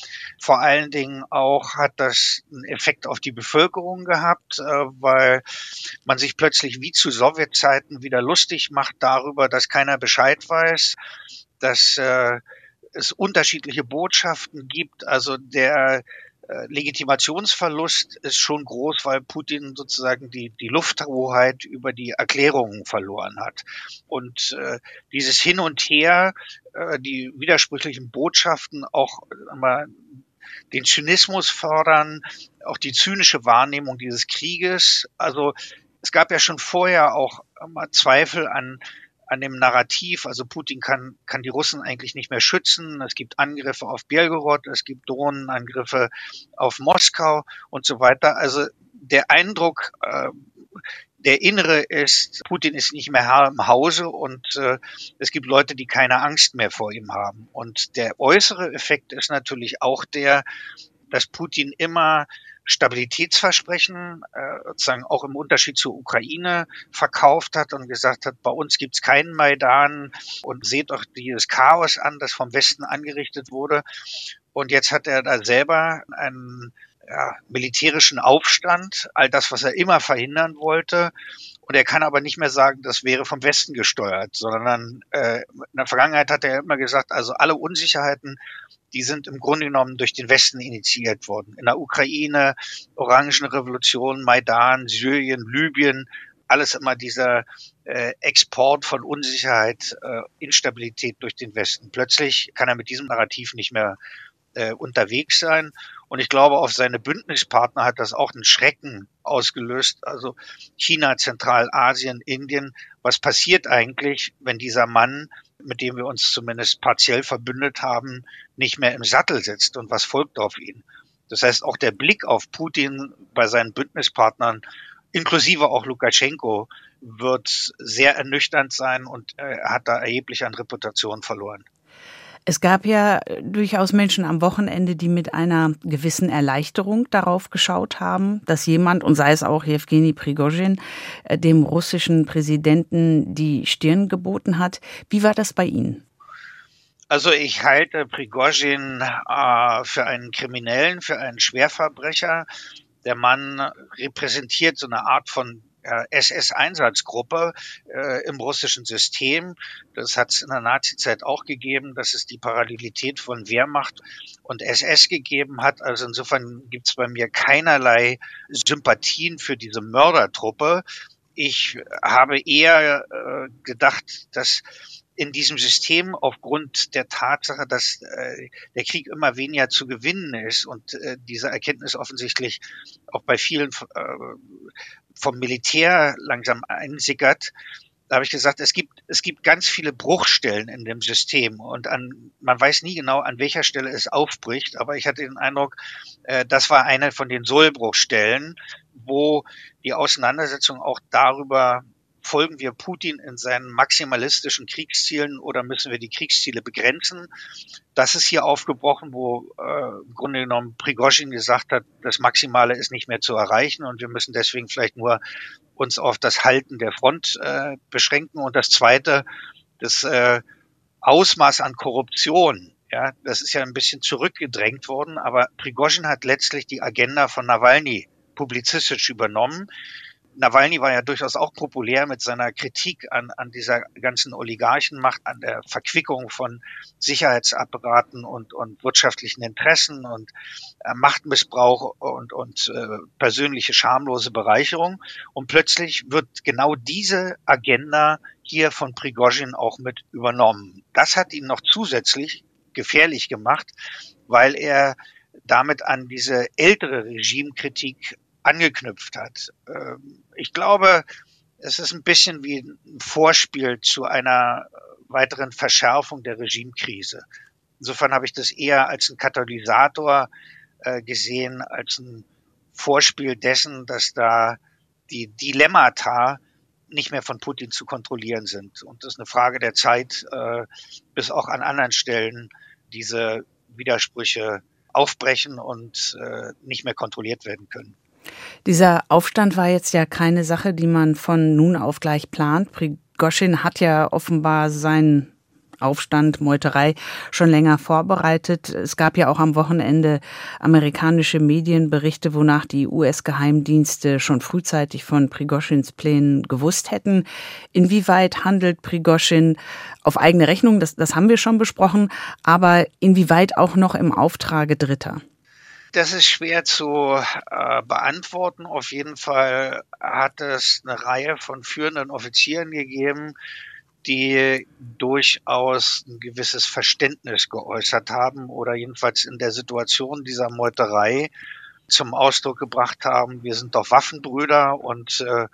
Vor allen Dingen auch hat das einen Effekt auf die Bevölkerung gehabt, äh, weil man sich plötzlich wie zu Sowjetzeiten wieder lustig macht darüber, dass keiner Bescheid weiß, dass äh, es unterschiedliche Botschaften gibt. Also der äh, Legitimationsverlust ist schon groß, weil Putin sozusagen die, die Lufthoheit über die Erklärungen verloren hat. Und äh, dieses Hin und Her, äh, die widersprüchlichen Botschaften auch mal den Zynismus fördern, auch die zynische Wahrnehmung dieses Krieges. Also es gab ja schon vorher auch Zweifel an an dem Narrativ. Also Putin kann, kann die Russen eigentlich nicht mehr schützen. Es gibt Angriffe auf Belgorod, es gibt Drohnenangriffe auf Moskau und so weiter. Also der Eindruck, äh, der innere ist, Putin ist nicht mehr Herr im Hause und äh, es gibt Leute, die keine Angst mehr vor ihm haben. Und der äußere Effekt ist natürlich auch der, dass Putin immer Stabilitätsversprechen, äh, sozusagen auch im Unterschied zur Ukraine, verkauft hat und gesagt hat, bei uns gibt's keinen Maidan und seht doch dieses Chaos an, das vom Westen angerichtet wurde. Und jetzt hat er da selber einen ja, militärischen Aufstand, all das, was er immer verhindern wollte. Und er kann aber nicht mehr sagen, das wäre vom Westen gesteuert, sondern äh, in der Vergangenheit hat er immer gesagt, also alle Unsicherheiten die sind im Grunde genommen durch den Westen initiiert worden. In der Ukraine, Orangenrevolution, Maidan, Syrien, Libyen, alles immer dieser äh, Export von Unsicherheit, äh, Instabilität durch den Westen. Plötzlich kann er mit diesem Narrativ nicht mehr äh, unterwegs sein. Und ich glaube, auf seine Bündnispartner hat das auch einen Schrecken ausgelöst. Also China, Zentralasien, Indien. Was passiert eigentlich, wenn dieser Mann mit dem wir uns zumindest partiell verbündet haben, nicht mehr im Sattel sitzt und was folgt auf ihn. Das heißt, auch der Blick auf Putin bei seinen Bündnispartnern, inklusive auch Lukaschenko, wird sehr ernüchternd sein und er hat da erheblich an Reputation verloren. Es gab ja durchaus Menschen am Wochenende, die mit einer gewissen Erleichterung darauf geschaut haben, dass jemand, und sei es auch Jewgeni Prigozhin, äh, dem russischen Präsidenten die Stirn geboten hat. Wie war das bei Ihnen? Also ich halte Prigozhin äh, für einen Kriminellen, für einen Schwerverbrecher. Der Mann repräsentiert so eine Art von äh, SS-Einsatzgruppe äh, im russischen System. Das hat es in der Nazizeit auch gegeben, dass es die Parallelität von Wehrmacht und SS gegeben hat. Also insofern gibt es bei mir keinerlei Sympathien für diese Mördertruppe. Ich habe eher äh, gedacht, dass in diesem System aufgrund der Tatsache, dass äh, der Krieg immer weniger zu gewinnen ist und äh, diese Erkenntnis offensichtlich auch bei vielen äh, vom Militär langsam einsickert, da habe ich gesagt, es gibt, es gibt ganz viele Bruchstellen in dem System und an, man weiß nie genau, an welcher Stelle es aufbricht, aber ich hatte den Eindruck, äh, das war eine von den Sollbruchstellen, wo die Auseinandersetzung auch darüber folgen wir Putin in seinen maximalistischen Kriegszielen oder müssen wir die Kriegsziele begrenzen? Das ist hier aufgebrochen, wo äh, im Grunde genommen Prigozhin gesagt hat, das Maximale ist nicht mehr zu erreichen und wir müssen deswegen vielleicht nur uns auf das Halten der Front äh, beschränken. Und das Zweite, das äh, Ausmaß an Korruption, ja, das ist ja ein bisschen zurückgedrängt worden, aber Prigozhin hat letztlich die Agenda von Nawalny publizistisch übernommen. Nawalny war ja durchaus auch populär mit seiner Kritik an, an dieser ganzen Oligarchenmacht, an der Verquickung von Sicherheitsapparaten und, und wirtschaftlichen Interessen und äh, Machtmissbrauch und, und äh, persönliche schamlose Bereicherung. Und plötzlich wird genau diese Agenda hier von Prigozhin auch mit übernommen. Das hat ihn noch zusätzlich gefährlich gemacht, weil er damit an diese ältere Regimekritik angeknüpft hat. Ähm, ich glaube, es ist ein bisschen wie ein Vorspiel zu einer weiteren Verschärfung der Regimekrise. Insofern habe ich das eher als ein Katalysator äh, gesehen, als ein Vorspiel dessen, dass da die Dilemmata nicht mehr von Putin zu kontrollieren sind. Und das ist eine Frage der Zeit, äh, bis auch an anderen Stellen diese Widersprüche aufbrechen und äh, nicht mehr kontrolliert werden können. Dieser Aufstand war jetzt ja keine Sache, die man von nun auf gleich plant. Prigoschin hat ja offenbar seinen Aufstand, Meuterei schon länger vorbereitet. Es gab ja auch am Wochenende amerikanische Medienberichte, wonach die US-Geheimdienste schon frühzeitig von Prigoschins Plänen gewusst hätten. Inwieweit handelt Prigoschin auf eigene Rechnung? Das, das haben wir schon besprochen. Aber inwieweit auch noch im Auftrage Dritter? Das ist schwer zu äh, beantworten. Auf jeden Fall hat es eine Reihe von führenden Offizieren gegeben, die durchaus ein gewisses Verständnis geäußert haben oder jedenfalls in der Situation dieser Meuterei zum Ausdruck gebracht haben, wir sind doch Waffenbrüder und äh,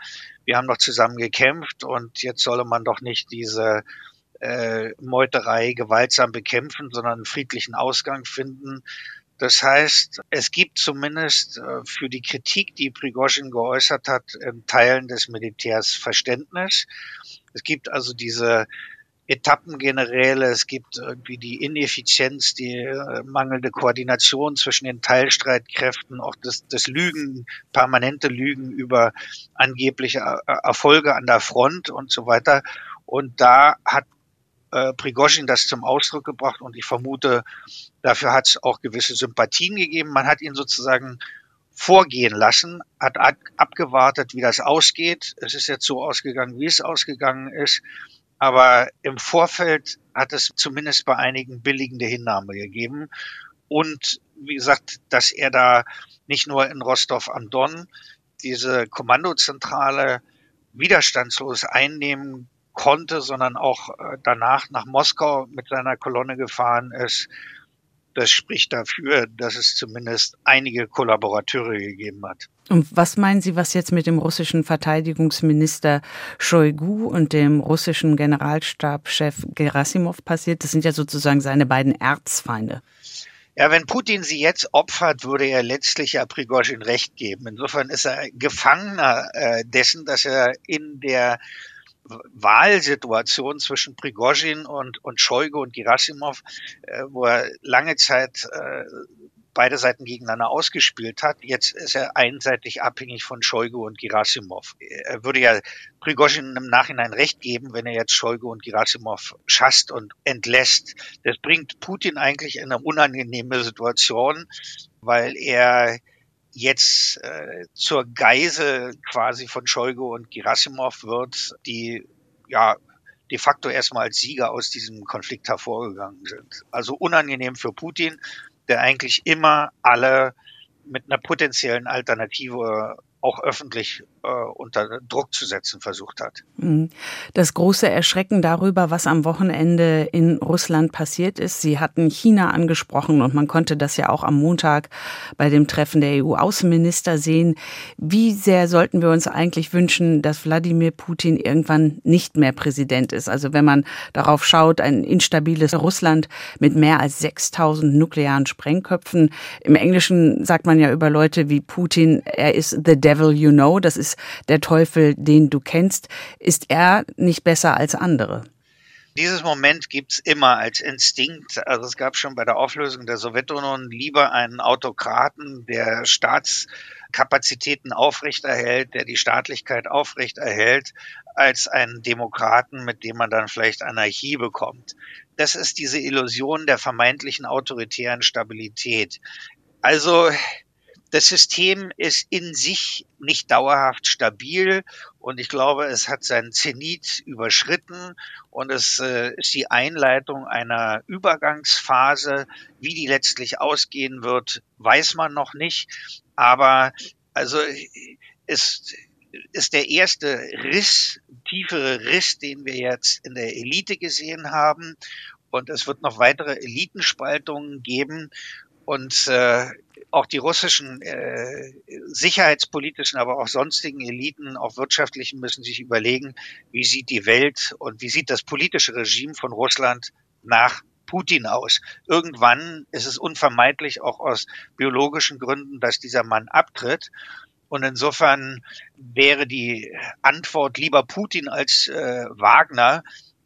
wir haben doch zusammen gekämpft und jetzt solle man doch nicht diese äh, Meuterei gewaltsam bekämpfen, sondern einen friedlichen Ausgang finden. Das heißt, es gibt zumindest äh, für die Kritik, die Prigozhin geäußert hat, in Teilen des Militärs Verständnis. Es gibt also diese Etappengeneräle, es gibt irgendwie die Ineffizienz, die äh, mangelnde Koordination zwischen den Teilstreitkräften, auch das, das Lügen, permanente Lügen über angebliche äh, Erfolge an der Front und so weiter. Und da hat äh, Prigozhin das zum Ausdruck gebracht und ich vermute, dafür hat es auch gewisse Sympathien gegeben. Man hat ihn sozusagen vorgehen lassen, hat abgewartet, wie das ausgeht. Es ist jetzt so ausgegangen, wie es ausgegangen ist. Aber im Vorfeld hat es zumindest bei einigen billigende Hinnahme gegeben. Und wie gesagt, dass er da nicht nur in Rostov am Don diese Kommandozentrale widerstandslos einnehmen konnte, sondern auch äh, danach nach Moskau mit seiner Kolonne gefahren ist. Das spricht dafür, dass es zumindest einige Kollaborateure gegeben hat. Und was meinen Sie, was jetzt mit dem russischen Verteidigungsminister Shoigu und dem russischen Generalstabschef Gerasimov passiert? Das sind ja sozusagen seine beiden Erzfeinde. Ja, wenn Putin sie jetzt opfert, würde er letztlich ja Prigozhin recht geben. Insofern ist er Gefangener äh, dessen, dass er in der Wahlsituation zwischen Prigozhin und, und Shoigu und Gerasimov, äh, wo er lange Zeit äh, beide Seiten gegeneinander ausgespielt hat. Jetzt ist er einseitig abhängig von Shoigu und Gerasimov. Er würde ja Prigozhin im Nachhinein recht geben, wenn er jetzt Shoigu und Gerasimov schasst und entlässt. Das bringt Putin eigentlich in eine unangenehme Situation, weil er jetzt äh, zur Geise quasi von Shoigu und Gerasimov wird, die ja de facto erstmal als Sieger aus diesem Konflikt hervorgegangen sind. Also unangenehm für Putin, der eigentlich immer alle mit einer potenziellen Alternative auch öffentlich äh, unter Druck zu setzen versucht hat. Mhm. Das große Erschrecken darüber, was am Wochenende in Russland passiert ist. Sie hatten China angesprochen und man konnte das ja auch am Montag bei dem Treffen der EU-Außenminister sehen. Wie sehr sollten wir uns eigentlich wünschen, dass Wladimir Putin irgendwann nicht mehr Präsident ist? Also wenn man darauf schaut, ein instabiles Russland mit mehr als 6000 nuklearen Sprengköpfen. Im Englischen sagt man ja über Leute wie Putin, er ist the devil you know. Das ist der Teufel, den du kennst, ist er nicht besser als andere? Dieses Moment gibt's immer als Instinkt. Also es gab schon bei der Auflösung der Sowjetunion lieber einen Autokraten, der Staatskapazitäten aufrechterhält, der die Staatlichkeit aufrechterhält, als einen Demokraten, mit dem man dann vielleicht Anarchie bekommt. Das ist diese Illusion der vermeintlichen autoritären Stabilität. Also das System ist in sich nicht dauerhaft stabil und ich glaube, es hat seinen Zenit überschritten und es äh, ist die Einleitung einer Übergangsphase. Wie die letztlich ausgehen wird, weiß man noch nicht. Aber also es ist der erste Riss, tiefere Riss, den wir jetzt in der Elite gesehen haben. Und es wird noch weitere Elitenspaltungen geben. Und äh, auch die russischen äh, sicherheitspolitischen, aber auch sonstigen Eliten, auch wirtschaftlichen, müssen sich überlegen, wie sieht die Welt und wie sieht das politische Regime von Russland nach Putin aus. Irgendwann ist es unvermeidlich, auch aus biologischen Gründen, dass dieser Mann abtritt. Und insofern wäre die Antwort lieber Putin als äh, Wagner.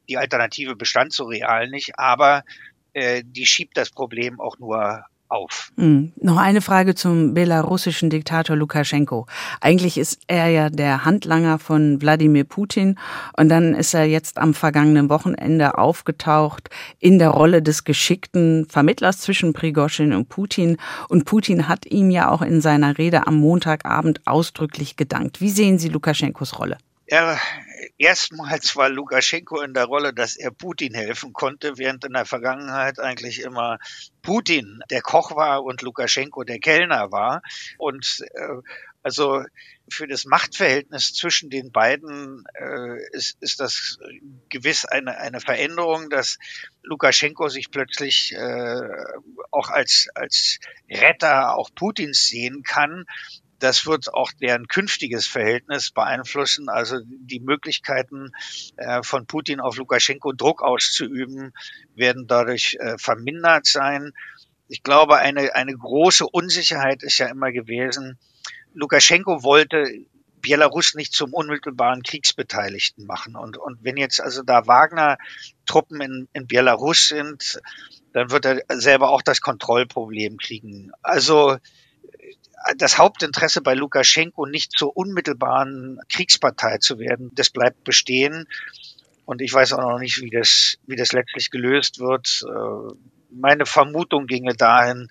Die Alternative bestand so real nicht, aber äh, die schiebt das Problem auch nur auf. Mhm. Noch eine Frage zum belarussischen Diktator Lukaschenko. Eigentlich ist er ja der Handlanger von Wladimir Putin und dann ist er jetzt am vergangenen Wochenende aufgetaucht in der Rolle des geschickten Vermittlers zwischen Prigoschin und Putin und Putin hat ihm ja auch in seiner Rede am Montagabend ausdrücklich gedankt. Wie sehen Sie Lukaschenkos Rolle? Er erstmals war Lukaschenko in der Rolle, dass er Putin helfen konnte, während in der Vergangenheit eigentlich immer Putin der Koch war und Lukaschenko der Kellner war. Und äh, also für das Machtverhältnis zwischen den beiden äh, ist, ist das gewiss eine, eine Veränderung, dass Lukaschenko sich plötzlich äh, auch als, als Retter auch Putins sehen kann das wird auch deren künftiges Verhältnis beeinflussen. Also die Möglichkeiten äh, von Putin auf Lukaschenko Druck auszuüben, werden dadurch äh, vermindert sein. Ich glaube, eine, eine große Unsicherheit ist ja immer gewesen. Lukaschenko wollte Belarus nicht zum unmittelbaren Kriegsbeteiligten machen. Und, und wenn jetzt also da Wagner-Truppen in, in Belarus sind, dann wird er selber auch das Kontrollproblem kriegen. Also das Hauptinteresse bei Lukaschenko nicht zur unmittelbaren Kriegspartei zu werden, das bleibt bestehen. Und ich weiß auch noch nicht, wie das, wie das letztlich gelöst wird. Äh, meine Vermutung ginge dahin,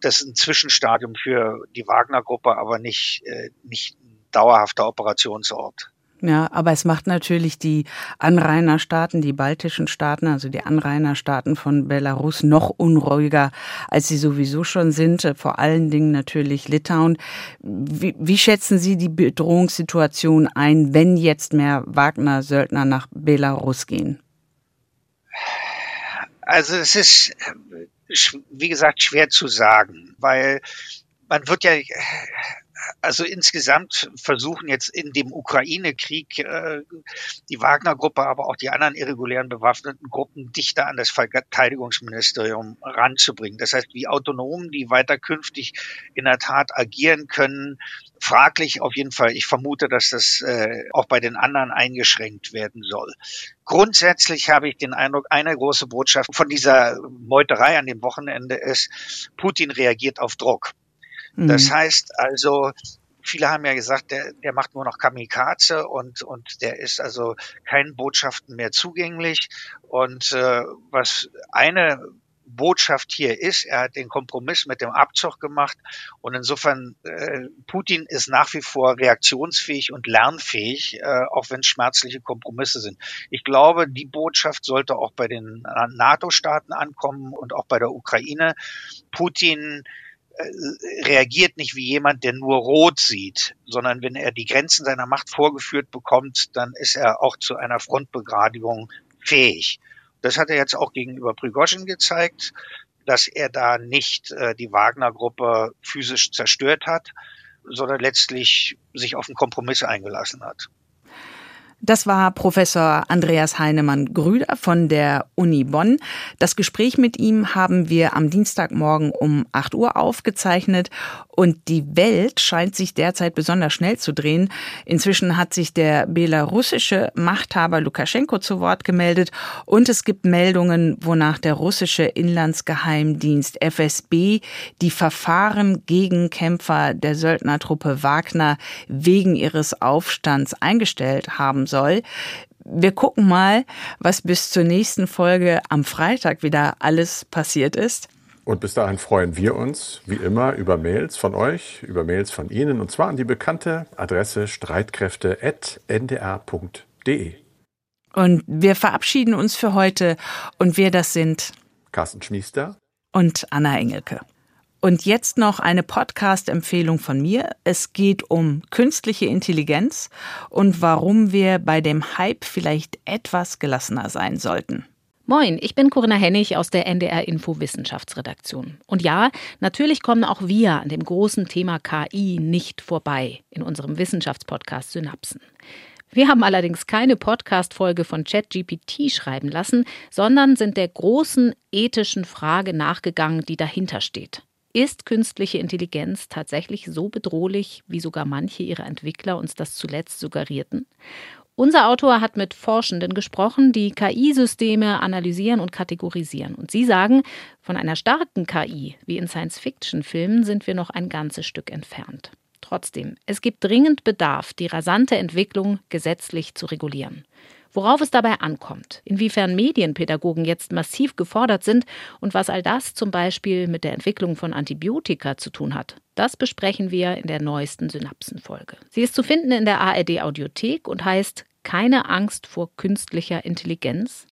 dass ein Zwischenstadium für die Wagner-Gruppe, aber nicht, äh, nicht ein dauerhafter Operationsort. Ja, aber es macht natürlich die Anrainerstaaten, die baltischen Staaten, also die Anrainerstaaten von Belarus noch unruhiger, als sie sowieso schon sind. Vor allen Dingen natürlich Litauen. Wie, wie schätzen Sie die Bedrohungssituation ein, wenn jetzt mehr Wagner-Söldner nach Belarus gehen? Also es ist, wie gesagt, schwer zu sagen, weil man wird ja also insgesamt versuchen jetzt in dem Ukraine-Krieg äh, die Wagner-Gruppe, aber auch die anderen irregulären bewaffneten Gruppen dichter an das Verteidigungsministerium ranzubringen. Das heißt, wie autonom die weiter künftig in der Tat agieren können, fraglich auf jeden Fall. Ich vermute, dass das äh, auch bei den anderen eingeschränkt werden soll. Grundsätzlich habe ich den Eindruck, eine große Botschaft von dieser Meuterei an dem Wochenende ist, Putin reagiert auf Druck. Das mhm. heißt also, viele haben ja gesagt, der, der macht nur noch Kamikaze und, und der ist also keinen Botschaften mehr zugänglich. Und äh, was eine Botschaft hier ist, er hat den Kompromiss mit dem Abzug gemacht und insofern äh, Putin ist nach wie vor reaktionsfähig und lernfähig, äh, auch wenn es schmerzliche Kompromisse sind. Ich glaube, die Botschaft sollte auch bei den NATO-Staaten ankommen und auch bei der Ukraine. Putin äh, reagiert nicht wie jemand, der nur rot sieht, sondern wenn er die Grenzen seiner Macht vorgeführt bekommt, dann ist er auch zu einer Frontbegradigung fähig. Das hat er jetzt auch gegenüber Prigozhin gezeigt, dass er da nicht äh, die Wagner-Gruppe physisch zerstört hat, sondern letztlich sich auf einen Kompromiss eingelassen hat. Das war Professor Andreas Heinemann-Grüder von der Uni Bonn. Das Gespräch mit ihm haben wir am Dienstagmorgen um 8 Uhr aufgezeichnet und die Welt scheint sich derzeit besonders schnell zu drehen. Inzwischen hat sich der belarussische Machthaber Lukaschenko zu Wort gemeldet und es gibt Meldungen, wonach der russische Inlandsgeheimdienst FSB die Verfahren gegen Kämpfer der Söldnertruppe Wagner wegen ihres Aufstands eingestellt haben soll. Wir gucken mal, was bis zur nächsten Folge am Freitag wieder alles passiert ist. Und bis dahin freuen wir uns, wie immer, über Mails von euch, über Mails von Ihnen, und zwar an die bekannte Adresse streitkräfte.ndr.de. Und wir verabschieden uns für heute. Und wir das sind Carsten Schmiester und Anna Engelke. Und jetzt noch eine Podcast-Empfehlung von mir. Es geht um künstliche Intelligenz und warum wir bei dem Hype vielleicht etwas gelassener sein sollten. Moin, ich bin Corinna Hennig aus der NDR Info Wissenschaftsredaktion. Und ja, natürlich kommen auch wir an dem großen Thema KI nicht vorbei in unserem Wissenschaftspodcast Synapsen. Wir haben allerdings keine Podcast-Folge von ChatGPT schreiben lassen, sondern sind der großen ethischen Frage nachgegangen, die dahinter steht. Ist künstliche Intelligenz tatsächlich so bedrohlich, wie sogar manche ihrer Entwickler uns das zuletzt suggerierten? Unser Autor hat mit Forschenden gesprochen, die KI-Systeme analysieren und kategorisieren. Und sie sagen, von einer starken KI wie in Science-Fiction-Filmen sind wir noch ein ganzes Stück entfernt. Trotzdem, es gibt dringend Bedarf, die rasante Entwicklung gesetzlich zu regulieren. Worauf es dabei ankommt, inwiefern Medienpädagogen jetzt massiv gefordert sind und was all das zum Beispiel mit der Entwicklung von Antibiotika zu tun hat, das besprechen wir in der neuesten Synapsenfolge. Sie ist zu finden in der ARD Audiothek und heißt Keine Angst vor künstlicher Intelligenz